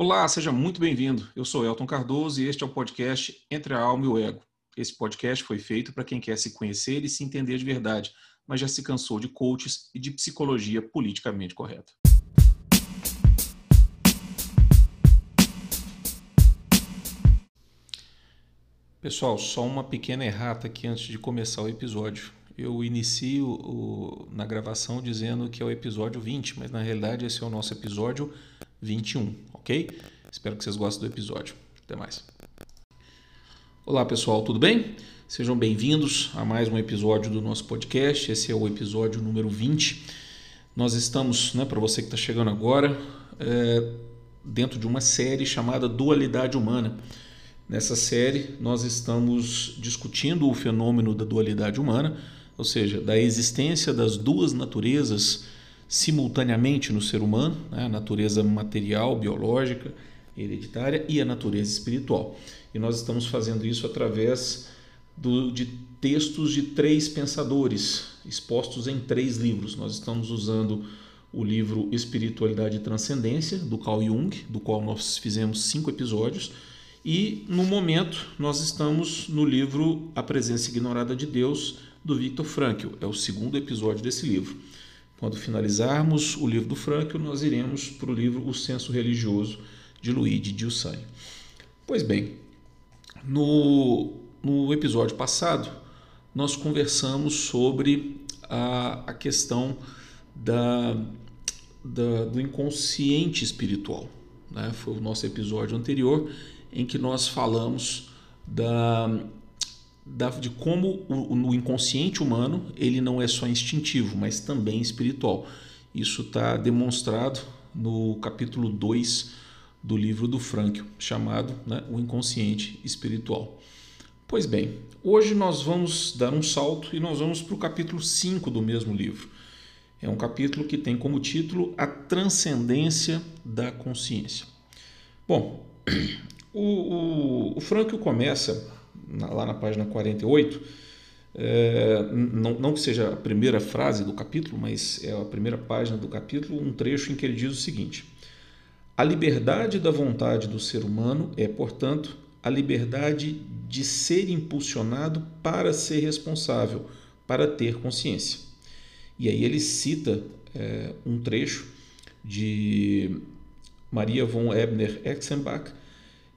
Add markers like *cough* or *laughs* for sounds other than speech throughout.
Olá, seja muito bem-vindo. Eu sou Elton Cardoso e este é o podcast Entre a Alma e o Ego. Esse podcast foi feito para quem quer se conhecer e se entender de verdade, mas já se cansou de coaches e de psicologia politicamente correta. Pessoal, só uma pequena errata aqui antes de começar o episódio. Eu inicio o, na gravação dizendo que é o episódio 20, mas na realidade esse é o nosso episódio 21, ok? Espero que vocês gostem do episódio. Até mais. Olá pessoal, tudo bem? Sejam bem-vindos a mais um episódio do nosso podcast. Esse é o episódio número 20. Nós estamos, né, para você que está chegando agora, é, dentro de uma série chamada Dualidade Humana Nessa série, nós estamos discutindo o fenômeno da dualidade humana, ou seja, da existência das duas naturezas simultaneamente no ser humano, né? a natureza material, biológica, hereditária e a natureza espiritual. E nós estamos fazendo isso através do, de textos de três pensadores, expostos em três livros. Nós estamos usando o livro Espiritualidade e Transcendência, do Carl Jung, do qual nós fizemos cinco episódios e no momento nós estamos no livro A Presença Ignorada de Deus, do Viktor Frankl. É o segundo episódio desse livro. Quando finalizarmos o livro do Frankl, nós iremos para o livro O Senso Religioso, de Luigi Giussani. Pois bem, no, no episódio passado, nós conversamos sobre a, a questão da, da, do inconsciente espiritual. Né? Foi o nosso episódio anterior em que nós falamos da, da, de como o, o inconsciente humano ele não é só instintivo, mas também espiritual. Isso está demonstrado no capítulo 2 do livro do Frankl, chamado né, O Inconsciente Espiritual. Pois bem, hoje nós vamos dar um salto e nós vamos para o capítulo 5 do mesmo livro. É um capítulo que tem como título A Transcendência da Consciência. Bom, *clears throat* o, o, o começa lá na página 48, é, não, não que seja a primeira frase do capítulo, mas é a primeira página do capítulo, um trecho em que ele diz o seguinte: A liberdade da vontade do ser humano é, portanto, a liberdade de ser impulsionado para ser responsável, para ter consciência. E aí ele cita é, um trecho de Maria von Ebner-Exenbach,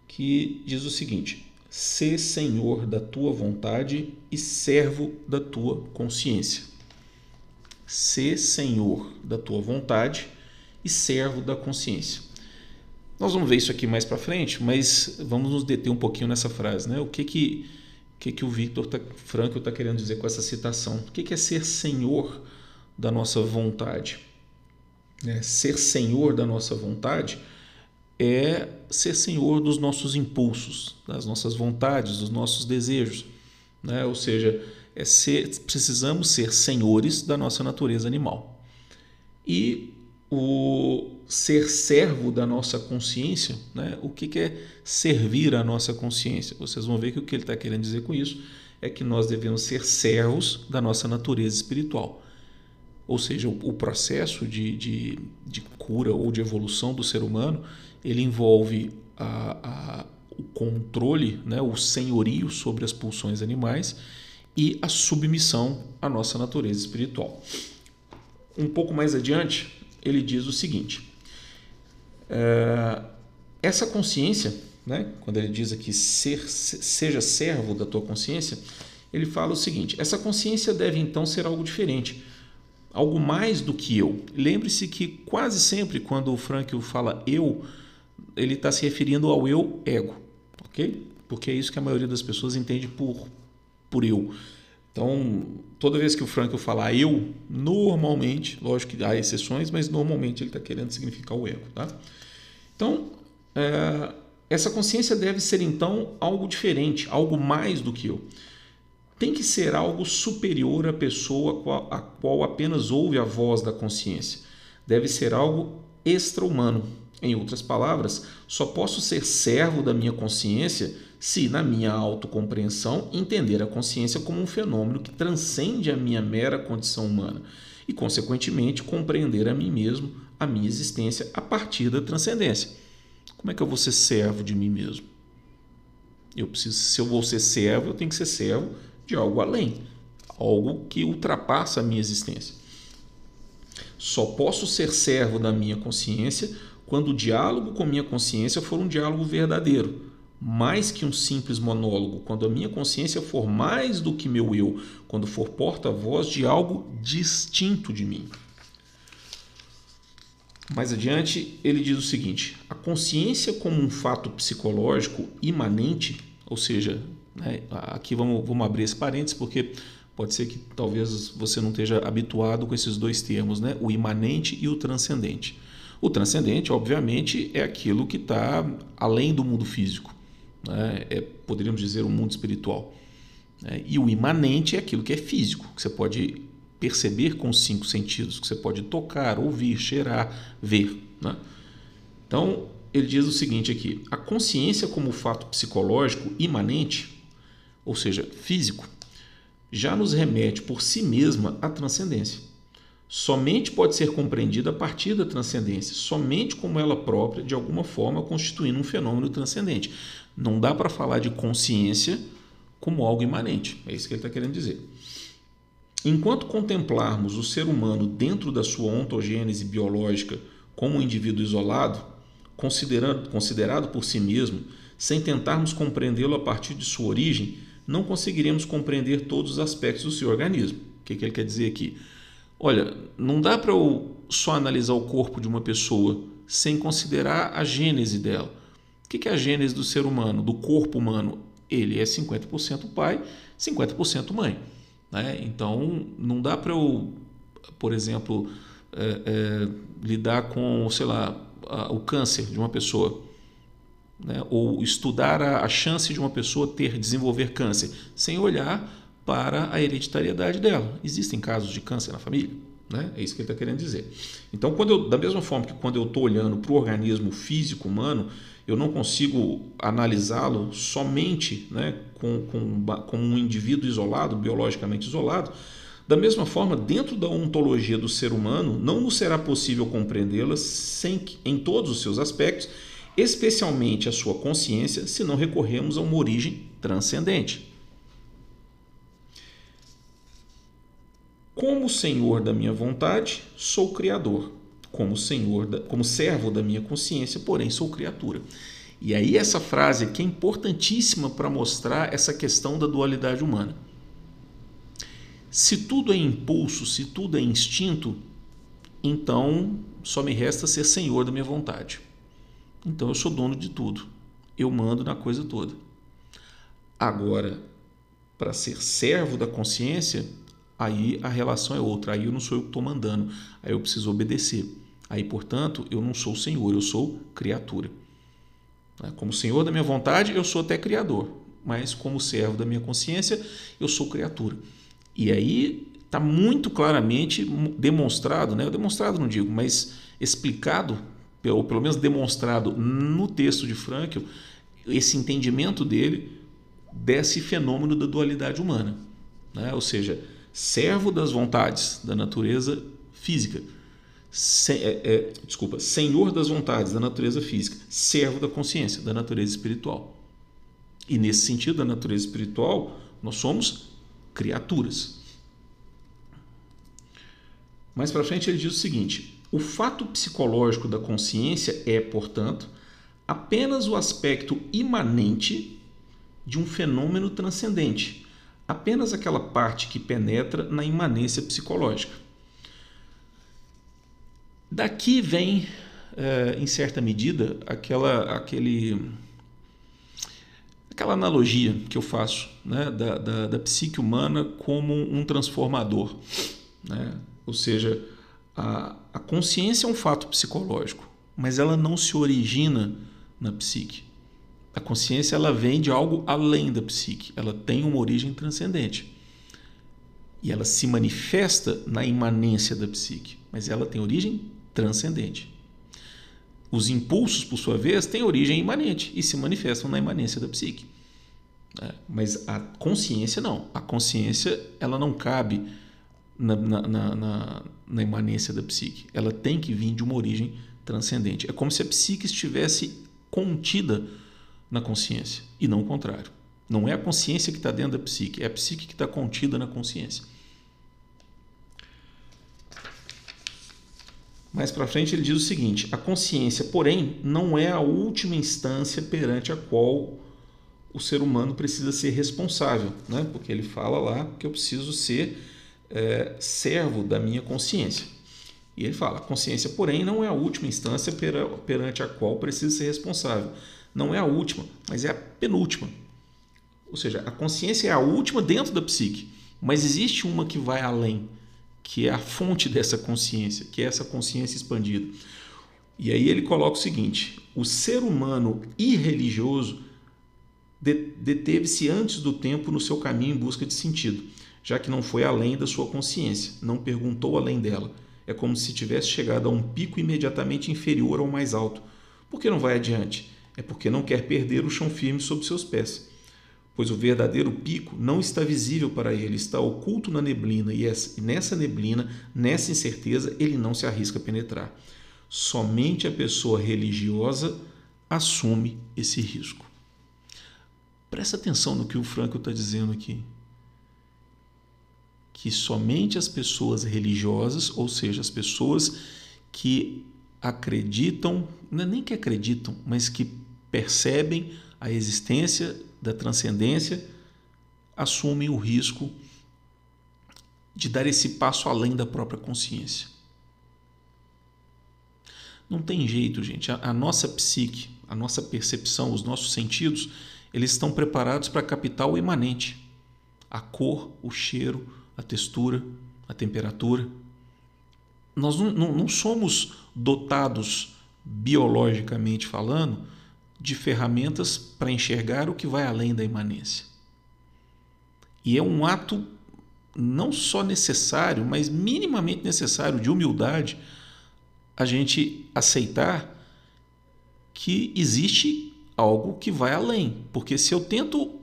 que diz o seguinte: Sê senhor da tua vontade e servo da tua consciência. Sê senhor da tua vontade e servo da consciência. Nós vamos ver isso aqui mais para frente, mas vamos nos deter um pouquinho nessa frase, né? O que que que, que o Victor tá, Frankl está querendo dizer com essa citação? O que, que é ser senhor da nossa vontade? É, ser senhor da nossa vontade é ser senhor dos nossos impulsos, das nossas vontades, dos nossos desejos. Né? Ou seja, é ser, precisamos ser senhores da nossa natureza animal. E o ser servo da nossa consciência, né? o que, que é servir a nossa consciência? Vocês vão ver que o que ele está querendo dizer com isso é que nós devemos ser servos da nossa natureza espiritual. Ou seja, o, processo de, de, de cura ou de evolução do ser humano ele envolve a, a, o controle, né, o senhorio sobre as pulsões animais e a submissão à nossa natureza espiritual. Um pouco mais adiante, ele diz o seguinte: é, essa consciência, né, quando ele diz aqui ser, seja servo da tua consciência, ele fala o seguinte: essa consciência deve então ser algo diferente, algo mais do que eu. Lembre-se que quase sempre quando o Frankl fala eu, ele está se referindo ao eu ego, ok? Porque é isso que a maioria das pessoas entende por, por eu. Então, toda vez que o Frankl falar eu, normalmente, lógico que há exceções, mas normalmente ele está querendo significar o ego, tá? Então, é, essa consciência deve ser então algo diferente, algo mais do que eu. Tem que ser algo superior à pessoa a qual apenas ouve a voz da consciência. Deve ser algo extra-humano, em outras palavras, só posso ser servo da minha consciência se, na minha autocompreensão, entender a consciência como um fenômeno que transcende a minha mera condição humana e, consequentemente, compreender a mim mesmo, a minha existência a partir da transcendência. como é que eu vou ser servo de mim mesmo? Eu preciso, se eu vou ser servo, eu tenho que ser servo de algo além, algo que ultrapassa a minha existência. Só posso ser servo da minha consciência quando o diálogo com minha consciência for um diálogo verdadeiro, mais que um simples monólogo, quando a minha consciência for mais do que meu eu, quando for porta-voz de algo distinto de mim. Mais adiante, ele diz o seguinte: a consciência, como um fato psicológico imanente, ou seja, né, aqui vamos, vamos abrir esse parênteses porque pode ser que talvez você não esteja habituado com esses dois termos, né, o imanente e o transcendente. O transcendente, obviamente, é aquilo que está além do mundo físico, né, é, poderíamos dizer o mundo espiritual. Né, e o imanente é aquilo que é físico, que você pode perceber com os cinco sentidos, que você pode tocar, ouvir, cheirar, ver. Né? Então, ele diz o seguinte aqui: a consciência, como fato psicológico imanente, ou seja, físico, já nos remete por si mesma à transcendência. Somente pode ser compreendida a partir da transcendência, somente como ela própria, de alguma forma, constituindo um fenômeno transcendente. Não dá para falar de consciência como algo imanente. É isso que ele está querendo dizer. Enquanto contemplarmos o ser humano dentro da sua ontogênese biológica como um indivíduo isolado, considerado, considerado por si mesmo, sem tentarmos compreendê-lo a partir de sua origem, não conseguiremos compreender todos os aspectos do seu organismo. O que, que ele quer dizer aqui? Olha, não dá para eu só analisar o corpo de uma pessoa sem considerar a gênese dela. O que, é a gênese do ser humano, do corpo humano? Ele é 50% pai, 50% mãe. Né? Então, não dá para eu, por exemplo, é, é, lidar com, sei lá, a, o câncer de uma pessoa. Né? Ou estudar a, a chance de uma pessoa ter, desenvolver câncer, sem olhar para a hereditariedade dela. Existem casos de câncer na família? Né? É isso que ele está querendo dizer. Então, quando eu, da mesma forma que quando eu estou olhando para o organismo físico humano, eu não consigo analisá-lo somente né, com, com, com um indivíduo isolado, biologicamente isolado. Da mesma forma, dentro da ontologia do ser humano, não nos será possível compreendê-la em todos os seus aspectos, especialmente a sua consciência, se não recorremos a uma origem transcendente. Como Senhor da minha vontade, sou Criador como senhor, da, como servo da minha consciência, porém sou criatura. E aí essa frase aqui é importantíssima para mostrar essa questão da dualidade humana. Se tudo é impulso, se tudo é instinto, então só me resta ser senhor da minha vontade. Então eu sou dono de tudo. Eu mando na coisa toda. Agora, para ser servo da consciência, aí a relação é outra. Aí eu não sou eu que estou mandando. Aí eu preciso obedecer. Aí, portanto, eu não sou senhor, eu sou criatura. Né? Como senhor da minha vontade, eu sou até criador, mas como servo da minha consciência, eu sou criatura. E aí está muito claramente demonstrado, né? demonstrado não digo, mas explicado, ou pelo menos demonstrado no texto de Frankl, esse entendimento dele desse fenômeno da dualidade humana. Né? Ou seja, servo das vontades da natureza física se, é, é, desculpa, senhor das vontades da natureza física, servo da consciência da natureza espiritual. E nesse sentido, da natureza espiritual, nós somos criaturas. Mais para frente ele diz o seguinte: o fato psicológico da consciência é, portanto, apenas o aspecto imanente de um fenômeno transcendente, apenas aquela parte que penetra na imanência psicológica. Daqui vem, é, em certa medida, aquela, aquele, aquela analogia que eu faço né, da, da, da psique humana como um transformador. Né? Ou seja, a, a consciência é um fato psicológico, mas ela não se origina na psique. A consciência ela vem de algo além da psique, ela tem uma origem transcendente. E ela se manifesta na imanência da psique, mas ela tem origem transcendente. Os impulsos, por sua vez, têm origem imanente e se manifestam na imanência da psique. É, mas a consciência não. A consciência ela não cabe na, na, na, na, imanência da psique. Ela tem que vir de uma origem transcendente. É como se a psique estivesse contida na consciência e não o contrário. Não é a consciência que está dentro da psique, é a psique que está contida na consciência. Mais para frente ele diz o seguinte: a consciência, porém, não é a última instância perante a qual o ser humano precisa ser responsável, né? porque ele fala lá que eu preciso ser é, servo da minha consciência. E ele fala: a consciência, porém, não é a última instância perante a qual precisa ser responsável. Não é a última, mas é a penúltima. Ou seja, a consciência é a última dentro da psique, mas existe uma que vai além, que é a fonte dessa consciência, que é essa consciência expandida. E aí ele coloca o seguinte: o ser humano irreligioso deteve-se antes do tempo no seu caminho em busca de sentido, já que não foi além da sua consciência, não perguntou além dela. É como se tivesse chegado a um pico imediatamente inferior ao mais alto. Por que não vai adiante? É porque não quer perder o chão firme sob seus pés. Pois o verdadeiro pico não está visível para ele, está oculto na neblina, e nessa neblina, nessa incerteza, ele não se arrisca a penetrar. Somente a pessoa religiosa assume esse risco. Presta atenção no que o Franco está dizendo aqui. Que somente as pessoas religiosas, ou seja, as pessoas que acreditam, não é nem que acreditam, mas que percebem a existência da transcendência, assumem o risco de dar esse passo além da própria consciência. Não tem jeito, gente. A, a nossa psique, a nossa percepção, os nossos sentidos, eles estão preparados para captar o imanente, a cor, o cheiro, a textura, a temperatura. Nós não, não, não somos dotados, biologicamente falando, de ferramentas para enxergar o que vai além da imanência. E é um ato não só necessário, mas minimamente necessário de humildade a gente aceitar que existe algo que vai além. Porque se eu tento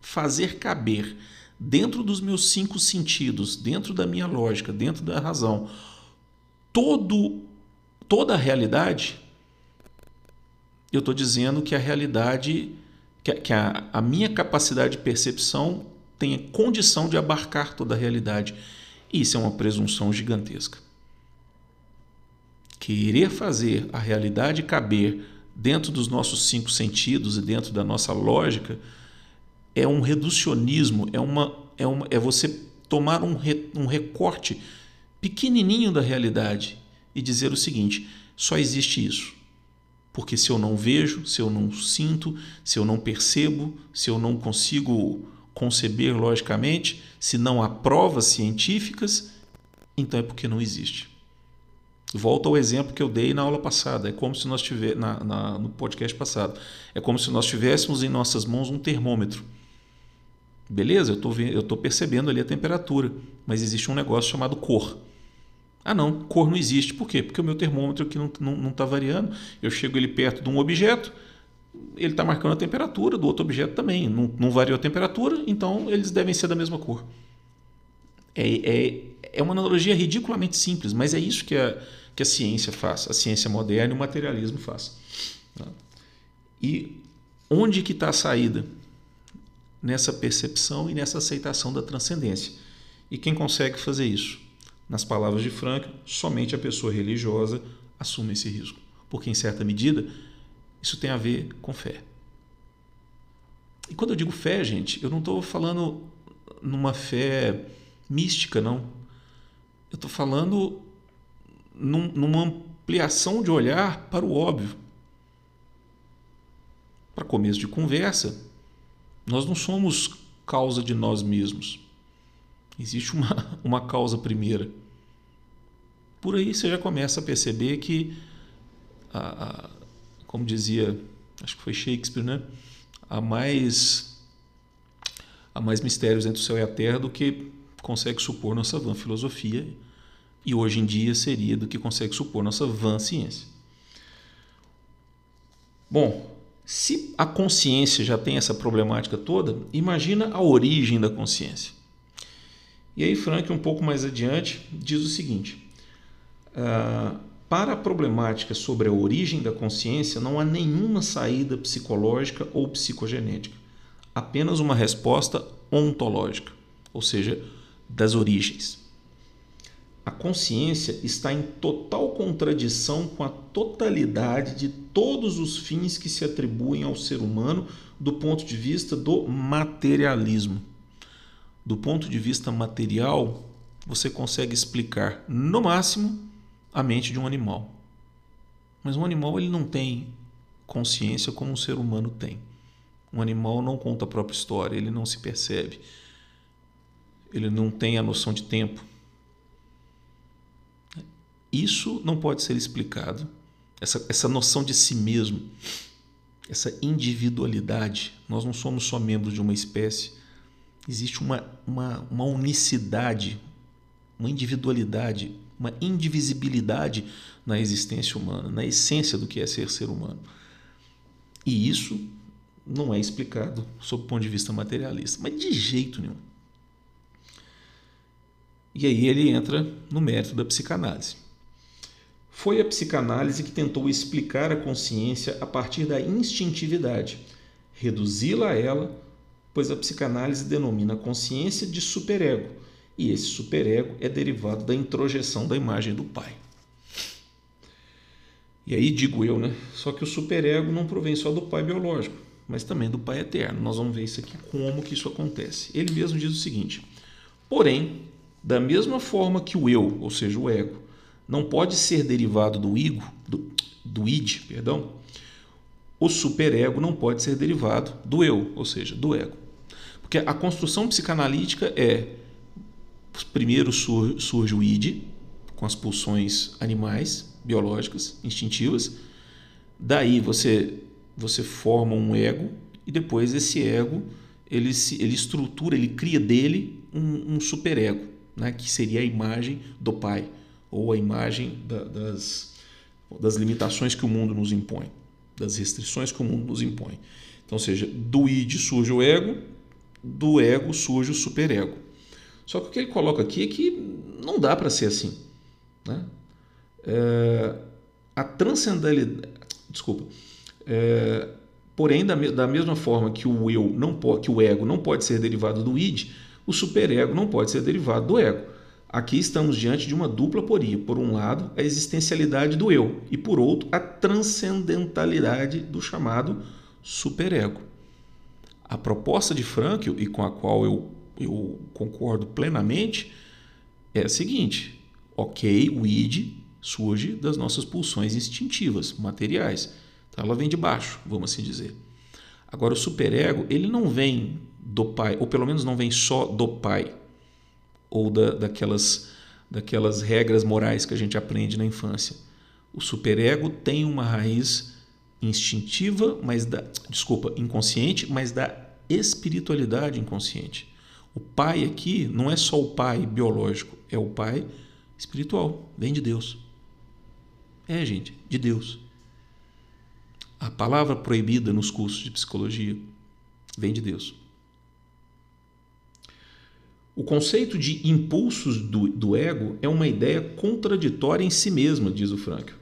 fazer caber dentro dos meus cinco sentidos, dentro da minha lógica, dentro da razão, todo, toda a realidade, eu estou dizendo que a realidade, que, que a, a minha capacidade de percepção tem condição de abarcar toda a realidade. Isso é uma presunção gigantesca. Querer fazer a realidade caber dentro dos nossos cinco sentidos e dentro da nossa lógica, é um reducionismo, é, uma, é, uma, é você tomar um, re, um recorte pequenininho da realidade e dizer o seguinte: só existe isso. Porque se eu não vejo, se eu não sinto, se eu não percebo, se eu não consigo conceber logicamente, se não há provas científicas, então é porque não existe. Volto ao exemplo que eu dei na aula passada. É como se nós tiver na, na, no podcast passado. É como se nós tivéssemos em nossas mãos um termômetro. Beleza, eu estou percebendo ali a temperatura, mas existe um negócio chamado cor. Ah, não, cor não existe. Por quê? Porque o meu termômetro aqui não está não, tá variando. Eu chego ele perto de um objeto, ele está marcando a temperatura do outro objeto também. Não, não variou a temperatura, então eles devem ser da mesma cor. É, é, é uma analogia ridiculamente simples, mas é isso que a, que a ciência faz, a ciência moderna e o materialismo faz. Tá? E onde que está a saída? Nessa percepção e nessa aceitação da transcendência. E quem consegue fazer isso? Nas palavras de Frank, somente a pessoa religiosa assume esse risco. Porque, em certa medida, isso tem a ver com fé. E quando eu digo fé, gente, eu não estou falando numa fé mística, não. Eu estou falando num, numa ampliação de olhar para o óbvio. Para começo de conversa, nós não somos causa de nós mesmos. Existe uma, *laughs* uma causa primeira. Por aí você já começa a perceber que, a, a, como dizia, acho que foi Shakespeare, né? há mais, há mais mistérios entre o céu e a terra do que consegue supor nossa vã filosofia e hoje em dia seria do que consegue supor nossa vã ciência. Bom, se a consciência já tem essa problemática toda, imagina a origem da consciência. E aí Frank, um pouco mais adiante, diz o seguinte: uh, Para a problemática sobre a origem da consciência, não há nenhuma saída psicológica ou psicogenética, apenas uma resposta ontológica, ou seja, das origens. A consciência está em total contradição com a totalidade de todos os fins que se atribuem ao ser humano do ponto de vista do materialismo. Do ponto de vista material, você consegue explicar no máximo a mente de um animal. Mas um animal ele não tem consciência como um ser humano tem. Um animal não conta a própria história, ele não se percebe. Ele não tem a noção de tempo. Isso não pode ser explicado. Essa, essa noção de si mesmo, essa individualidade. Nós não somos só membros de uma espécie. Existe uma, uma, uma unicidade, uma individualidade uma indivisibilidade na existência humana, na essência do que é ser ser humano. E isso não é explicado sob o ponto de vista materialista, mas de jeito nenhum. E aí ele entra no mérito da psicanálise. Foi a psicanálise que tentou explicar a consciência a partir da instintividade, reduzi-la a ela, pois a psicanálise denomina a consciência de superego e esse superego é derivado da introjeção da imagem do Pai. E aí digo eu, né? Só que o superego não provém só do Pai biológico, mas também do Pai eterno. Nós vamos ver isso aqui como que isso acontece. Ele mesmo diz o seguinte: Porém, da mesma forma que o eu, ou seja, o ego, não pode ser derivado do ego, do, do id, perdão, o superego não pode ser derivado do eu, ou seja, do ego. Porque a construção psicanalítica é primeiro surge o id, com as pulsões animais, biológicas, instintivas. Daí você, você forma um ego e depois esse ego ele, se, ele estrutura, ele cria dele um, um superego, né? que seria a imagem do pai ou a imagem da, das, das limitações que o mundo nos impõe, das restrições que o mundo nos impõe. Então, ou seja, do id surge o ego, do ego surge o superego. Só que o que ele coloca aqui é que não dá para ser assim. Né? É, a transcendentalidade. Desculpa. É, porém, da, da, mesma forma que o eu não pode, que o ego não pode ser derivado do id, o superego não pode ser derivado do ego. Aqui estamos diante de uma dupla poria. Por um lado, a existencialidade do eu, e por outro, a transcendentalidade do chamado superego. A proposta de Frankl, e com a qual eu eu concordo plenamente, é a seguinte: ok, o id surge das nossas pulsões instintivas, materiais. Então ela vem de baixo, vamos assim dizer. Agora o superego, ele não vem do pai, ou pelo menos não vem só do pai, ou da, daquelas, daquelas regras morais que a gente aprende na infância. O superego tem uma raiz instintiva, mas da, desculpa, inconsciente, mas da espiritualidade inconsciente. O pai aqui não é só o pai biológico, é o pai espiritual, vem de Deus. É, gente, de Deus. A palavra proibida nos cursos de psicologia vem de Deus. O conceito de impulsos do, do ego é uma ideia contraditória em si mesma, diz o Frankl.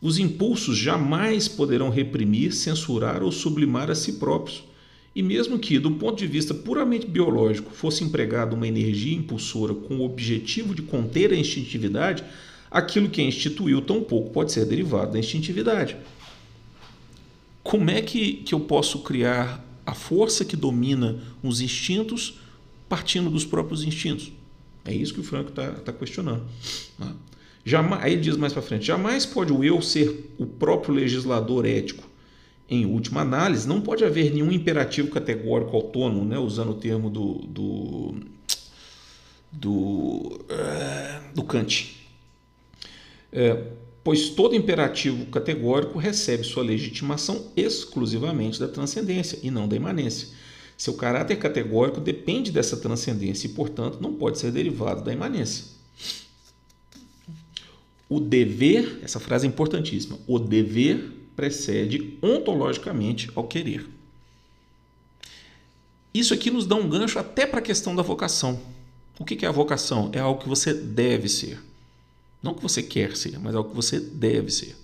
Os impulsos jamais poderão reprimir, censurar ou sublimar a si próprios. E mesmo que, do ponto de vista puramente biológico, fosse empregada uma energia impulsora com o objetivo de conter a instintividade, aquilo que a instituiu tampouco pode ser derivado da instintividade. Como é que, que eu posso criar a força que domina os instintos partindo dos próprios instintos? É isso que o Franco está tá questionando. Jamais, aí ele diz mais para frente: jamais pode o eu ser o próprio legislador ético em última análise, não pode haver nenhum imperativo categórico autônomo, né, usando o termo do, do, do, uh, do Kant. É, pois todo imperativo categórico recebe sua legitimação exclusivamente da transcendência e não da imanência. Seu caráter categórico depende dessa transcendência e, portanto, não pode ser derivado da imanência. O dever, essa frase é importantíssima, o dever precede ontologicamente ao querer. Isso aqui nos dá um gancho até para a questão da vocação. O que é a vocação? É algo que você deve ser. Não que você quer ser, mas algo que você deve ser.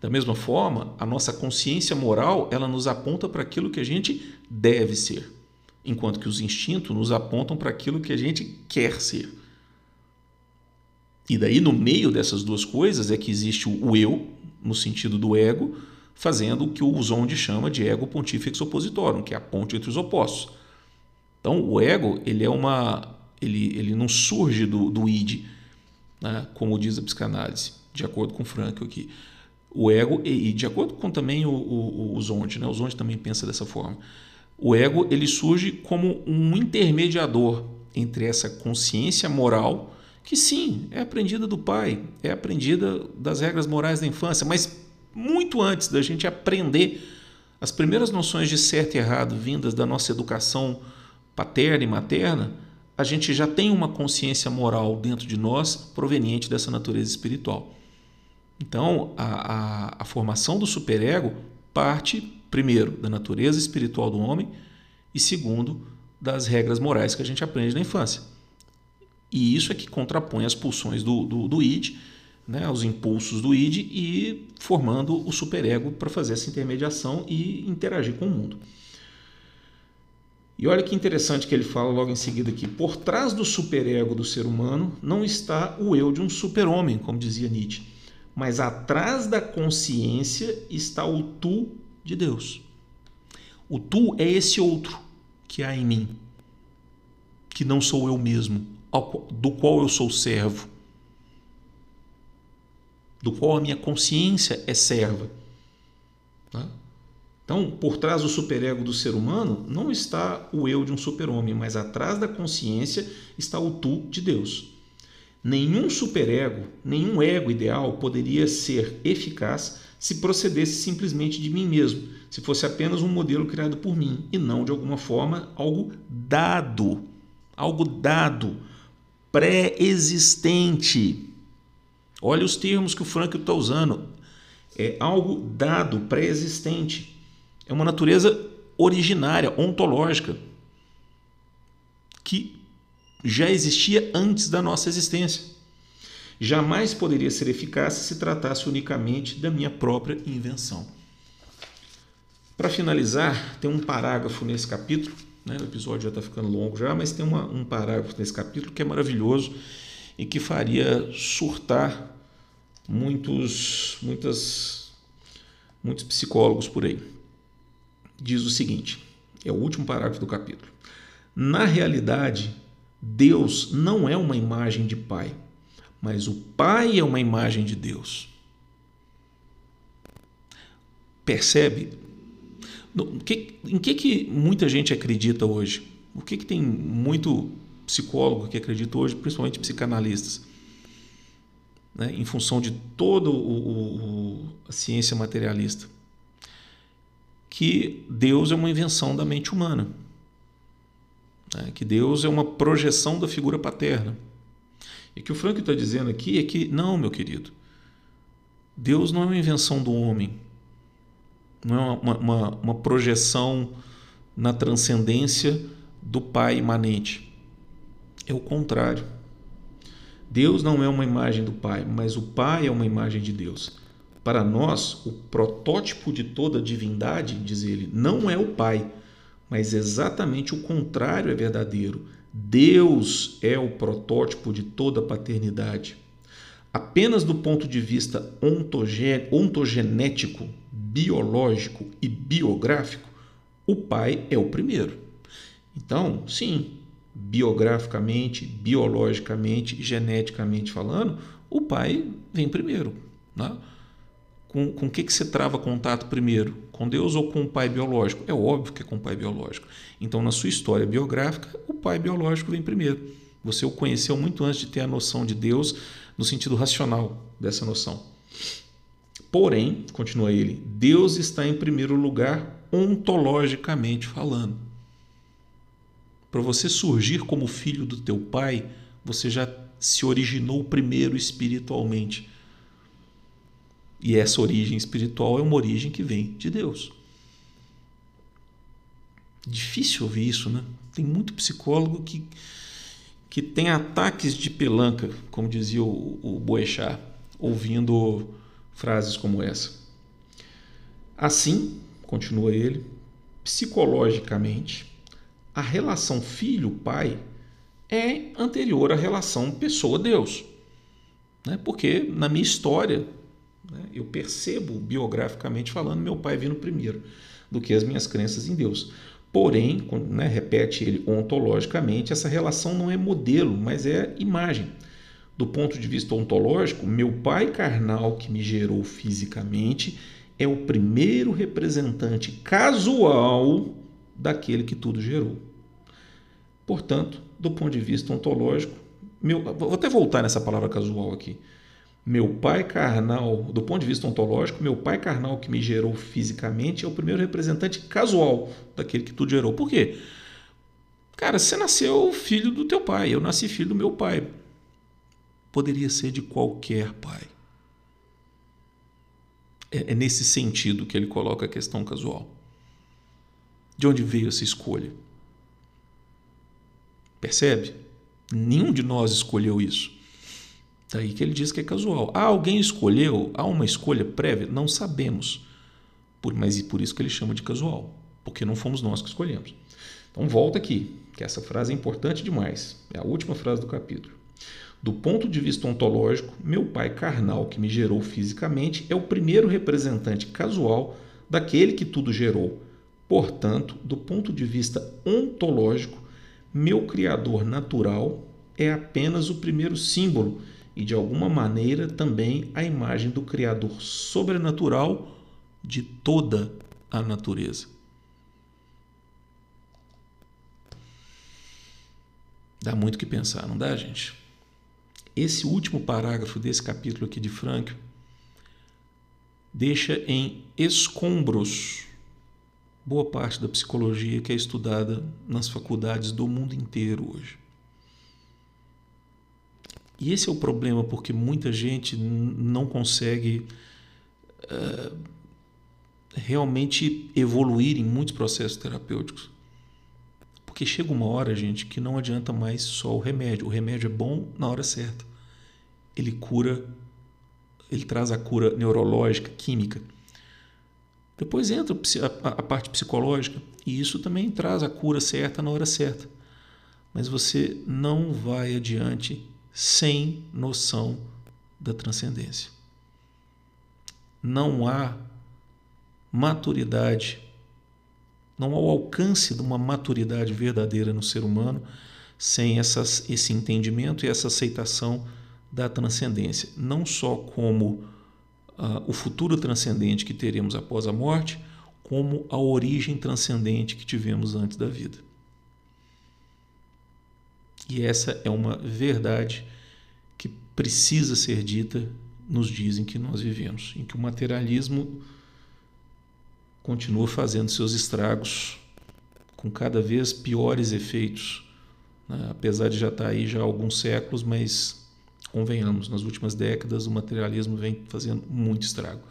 Da mesma forma, a nossa consciência moral, ela nos aponta para aquilo que a gente deve ser, enquanto que os instintos nos apontam para aquilo que a gente quer ser. E daí, no meio dessas duas coisas, é que existe o eu, no sentido do ego, fazendo o que o Zonde chama de ego pontifex oppositorum, que é a ponte entre os opostos. Então, o ego, ele é uma ele, ele não surge do, do id, né? como diz a psicanálise, de acordo com Frankl aqui. O ego, e, de acordo com também o, o, o Zonde, né? o Zonde também pensa dessa forma. O ego ele surge como um intermediador entre essa consciência moral, que sim, é aprendida do pai, é aprendida das regras morais da infância, mas muito antes da gente aprender as primeiras noções de certo e errado vindas da nossa educação paterna e materna, a gente já tem uma consciência moral dentro de nós proveniente dessa natureza espiritual. Então, a, a, a formação do superego parte, primeiro, da natureza espiritual do homem e, segundo, das regras morais que a gente aprende na infância. E isso é que contrapõe as pulsões do, do, do id, né, os impulsos do id e formando o superego para fazer essa intermediação e interagir com o mundo. E olha que interessante que ele fala logo em seguida aqui: por trás do superego do ser humano não está o eu de um super-homem, como dizia Nietzsche, mas atrás da consciência está o tu de Deus. O tu é esse outro que há em mim, que não sou eu mesmo, do qual eu sou servo, do qual a minha consciência é serva. Tá? Então, por trás do superego do ser humano não está o eu de um super-homem, mas atrás da consciência está o tu de Deus. Nenhum superego, nenhum ego ideal poderia ser eficaz se procedesse simplesmente de mim mesmo, se fosse apenas um modelo criado por mim e não de alguma forma algo dado, algo dado, pré-existente. Olha os termos que o Frank está usando. É algo dado, pré-existente. É uma natureza originária, ontológica, que já existia antes da nossa existência. Jamais poderia ser eficaz se se tratasse unicamente da minha própria invenção. Para finalizar, tem um parágrafo nesse capítulo, né? o episódio já está ficando longo já, mas tem uma, um parágrafo nesse capítulo que é maravilhoso e que faria surtar muitos, muitas, muitos psicólogos por aí diz o seguinte: é o último parágrafo do capítulo. Na realidade, Deus não é uma imagem de Pai, mas o Pai é uma imagem de Deus. Percebe? Em que, que muita gente acredita hoje? O que, que tem muito psicólogo que acredita hoje, principalmente psicanalistas? Né? Em função de toda a ciência materialista que Deus é uma invenção da mente humana, né? que Deus é uma projeção da figura paterna. E que o Frank está dizendo aqui é que, não, meu querido, Deus não é uma invenção do homem, não é uma, uma, uma projeção na transcendência do Pai imanente. É o contrário. Deus não é uma imagem do Pai, mas o Pai é uma imagem de Deus. Para nós, o protótipo de toda divindade, diz ele, não é o Pai, mas exatamente o contrário é verdadeiro. Deus é o protótipo de toda paternidade. Apenas do ponto de vista ontogenético, biológico e biográfico, o pai é o primeiro. Então, sim, biograficamente, biologicamente, geneticamente falando, o pai vem primeiro. Né? com, com que, que você trava contato primeiro? Com Deus ou com o pai biológico? É óbvio que é com o pai biológico. Então, na sua história biográfica, o pai biológico vem primeiro. Você o conheceu muito antes de ter a noção de Deus no sentido racional dessa noção. Porém, continua ele, Deus está em primeiro lugar ontologicamente falando. Para você surgir como filho do teu pai, você já se originou primeiro espiritualmente. E essa origem espiritual é uma origem que vem de Deus. Difícil ouvir isso, né? Tem muito psicólogo que, que tem ataques de pelanca, como dizia o, o Boechat, ouvindo frases como essa. Assim, continua ele, psicologicamente, a relação filho-pai é anterior à relação pessoa-Deus. Né? Porque na minha história, né, eu percebo biograficamente falando meu pai vindo primeiro do que as minhas crenças em Deus. Porém, né, repete ele ontologicamente, essa relação não é modelo, mas é imagem. Do ponto de vista ontológico, meu pai carnal que me gerou fisicamente é o primeiro representante casual daquele que tudo gerou. Portanto, do ponto de vista ontológico, meu, vou até voltar nessa palavra casual aqui. Meu pai carnal, do ponto de vista ontológico, meu pai carnal que me gerou fisicamente é o primeiro representante casual daquele que tudo gerou. Por quê? Cara, você nasceu filho do teu pai, eu nasci filho do meu pai poderia ser de qualquer pai. É, é nesse sentido que ele coloca a questão casual. De onde veio essa escolha? Percebe? Nenhum de nós escolheu isso. Daí que ele diz que é casual. Ah, alguém escolheu? Há uma escolha prévia? Não sabemos. Por, mas por isso que ele chama de casual. Porque não fomos nós que escolhemos. Então volta aqui, que essa frase é importante demais. É a última frase do capítulo. Do ponto de vista ontológico, meu pai carnal que me gerou fisicamente é o primeiro representante casual daquele que tudo gerou. Portanto, do ponto de vista ontológico, meu criador natural é apenas o primeiro símbolo e, de alguma maneira, também a imagem do criador sobrenatural de toda a natureza. Dá muito que pensar, não dá, gente? Esse último parágrafo desse capítulo aqui de Frankl deixa em escombros boa parte da psicologia que é estudada nas faculdades do mundo inteiro hoje. E esse é o problema porque muita gente não consegue uh, realmente evoluir em muitos processos terapêuticos. Porque chega uma hora, gente, que não adianta mais só o remédio. O remédio é bom na hora certa. Ele cura, ele traz a cura neurológica, química. Depois entra a, parte psicológica e isso também traz a cura certa na hora certa. Mas você não vai adiante sem noção da transcendência. Não há maturidade não há o alcance de uma maturidade verdadeira no ser humano sem essas, esse entendimento e essa aceitação da transcendência, não só como uh, o futuro transcendente que teremos após a morte, como a origem transcendente que tivemos antes da vida. E essa é uma verdade que precisa ser dita nos dias em que nós vivemos, em que o materialismo continua fazendo seus estragos com cada vez piores efeitos, né? apesar de já estar aí já há alguns séculos, mas convenhamos, nas últimas décadas o materialismo vem fazendo muito estrago.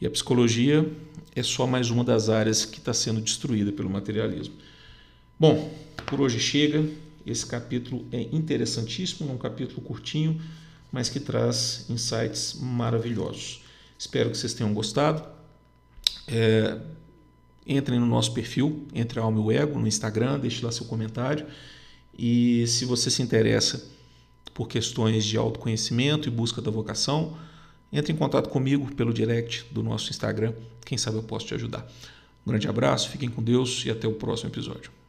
E a psicologia é só mais uma das áreas que está sendo destruída pelo materialismo. Bom, por hoje chega. Esse capítulo é interessantíssimo, é um capítulo curtinho, mas que traz insights maravilhosos. Espero que vocês tenham gostado. É, entrem no nosso perfil, Entre a Alma e o Ego, no Instagram, deixe lá seu comentário. E se você se interessa por questões de autoconhecimento e busca da vocação, entre em contato comigo pelo direct do nosso Instagram. Quem sabe eu posso te ajudar. Um grande abraço, fiquem com Deus e até o próximo episódio.